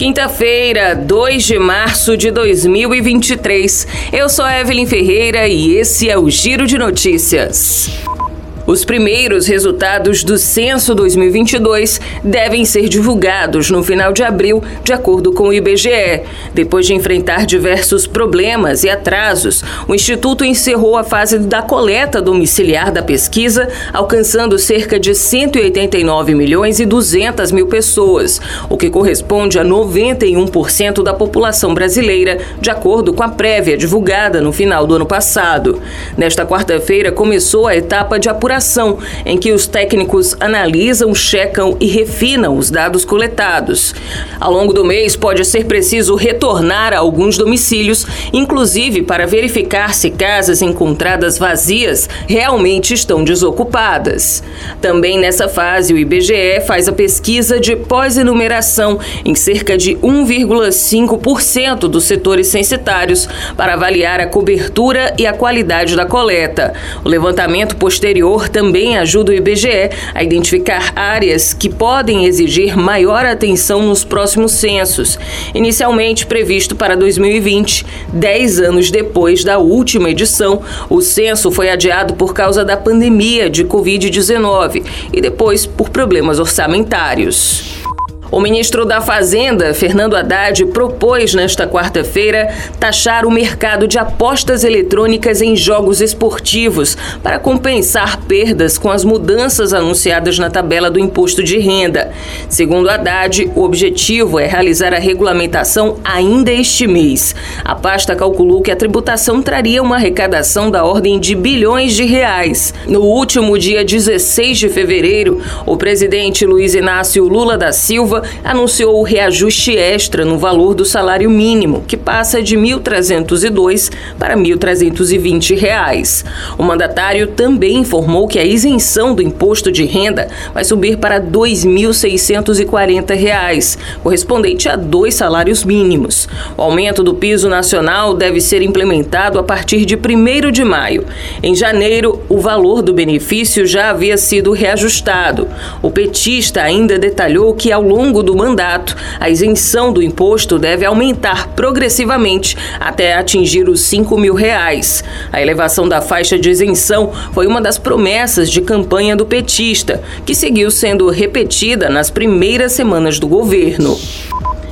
Quinta-feira, 2 de março de 2023. Eu sou Evelyn Ferreira e esse é o Giro de Notícias. Os primeiros resultados do censo 2022 devem ser divulgados no final de abril, de acordo com o IBGE. Depois de enfrentar diversos problemas e atrasos, o Instituto encerrou a fase da coleta domiciliar da pesquisa, alcançando cerca de 189 milhões e 200 mil pessoas, o que corresponde a 91% da população brasileira, de acordo com a prévia divulgada no final do ano passado. Nesta quarta-feira começou a etapa de apuração em que os técnicos analisam, checam e refinam os dados coletados. Ao longo do mês, pode ser preciso retornar a alguns domicílios, inclusive para verificar se casas encontradas vazias realmente estão desocupadas. Também nessa fase, o IBGE faz a pesquisa de pós-enumeração em cerca de 1,5% dos setores censitários para avaliar a cobertura e a qualidade da coleta. O levantamento posterior também ajuda o IBGE a identificar áreas que podem exigir maior atenção nos próximos censos, inicialmente previsto para 2020. Dez anos depois da última edição, o censo foi adiado por causa da pandemia de Covid-19 e depois por problemas orçamentários. O ministro da Fazenda, Fernando Haddad, propôs nesta quarta-feira taxar o mercado de apostas eletrônicas em jogos esportivos para compensar perdas com as mudanças anunciadas na tabela do imposto de renda. Segundo Haddad, o objetivo é realizar a regulamentação ainda este mês. A pasta calculou que a tributação traria uma arrecadação da ordem de bilhões de reais. No último dia 16 de fevereiro, o presidente Luiz Inácio Lula da Anunciou o reajuste extra no valor do salário mínimo, que passa de R$ 1.302 para 1.320 reais. O mandatário também informou que a isenção do imposto de renda vai subir para 2.640 reais, correspondente a dois salários mínimos. O aumento do piso nacional deve ser implementado a partir de 1 de maio. Em janeiro, o valor do benefício já havia sido reajustado. O petista ainda detalhou que, ao longo longo do mandato, a isenção do imposto deve aumentar progressivamente até atingir os 5 mil reais. A elevação da faixa de isenção foi uma das promessas de campanha do petista, que seguiu sendo repetida nas primeiras semanas do governo.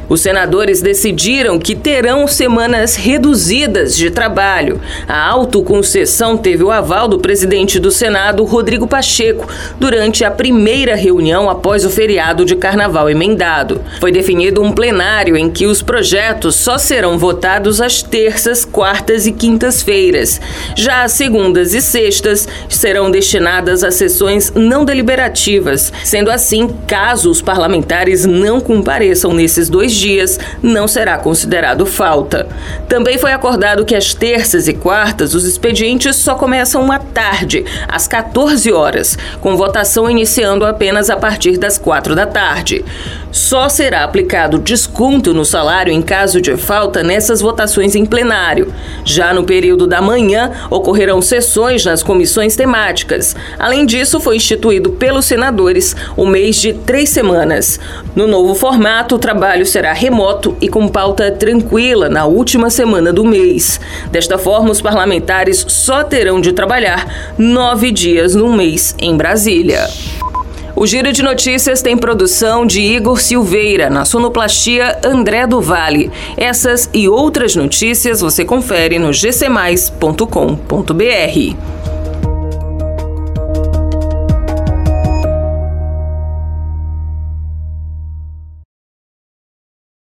Os senadores decidiram que terão semanas reduzidas de trabalho. A autoconcessão teve o aval do presidente do Senado, Rodrigo Pacheco, durante a primeira reunião após o feriado de carnaval emendado. Foi definido um plenário em que os projetos só serão votados às terças, quartas e quintas-feiras. Já as segundas e sextas serão destinadas a sessões não deliberativas. Sendo assim, caso os parlamentares não compareçam nesses dois dias não será considerado falta. Também foi acordado que às terças e quartas os expedientes só começam à tarde, às 14 horas, com votação iniciando apenas a partir das 4 da tarde. Só será aplicado desconto no salário em caso de falta nessas votações em plenário. Já no período da manhã, ocorrerão sessões nas comissões temáticas. Além disso, foi instituído pelos senadores o mês de três semanas. No novo formato, o trabalho será será remoto e com pauta tranquila na última semana do mês. Desta forma, os parlamentares só terão de trabalhar nove dias no mês em Brasília. O Giro de Notícias tem produção de Igor Silveira, na sonoplastia André do Vale. Essas e outras notícias você confere no gcmais.com.br.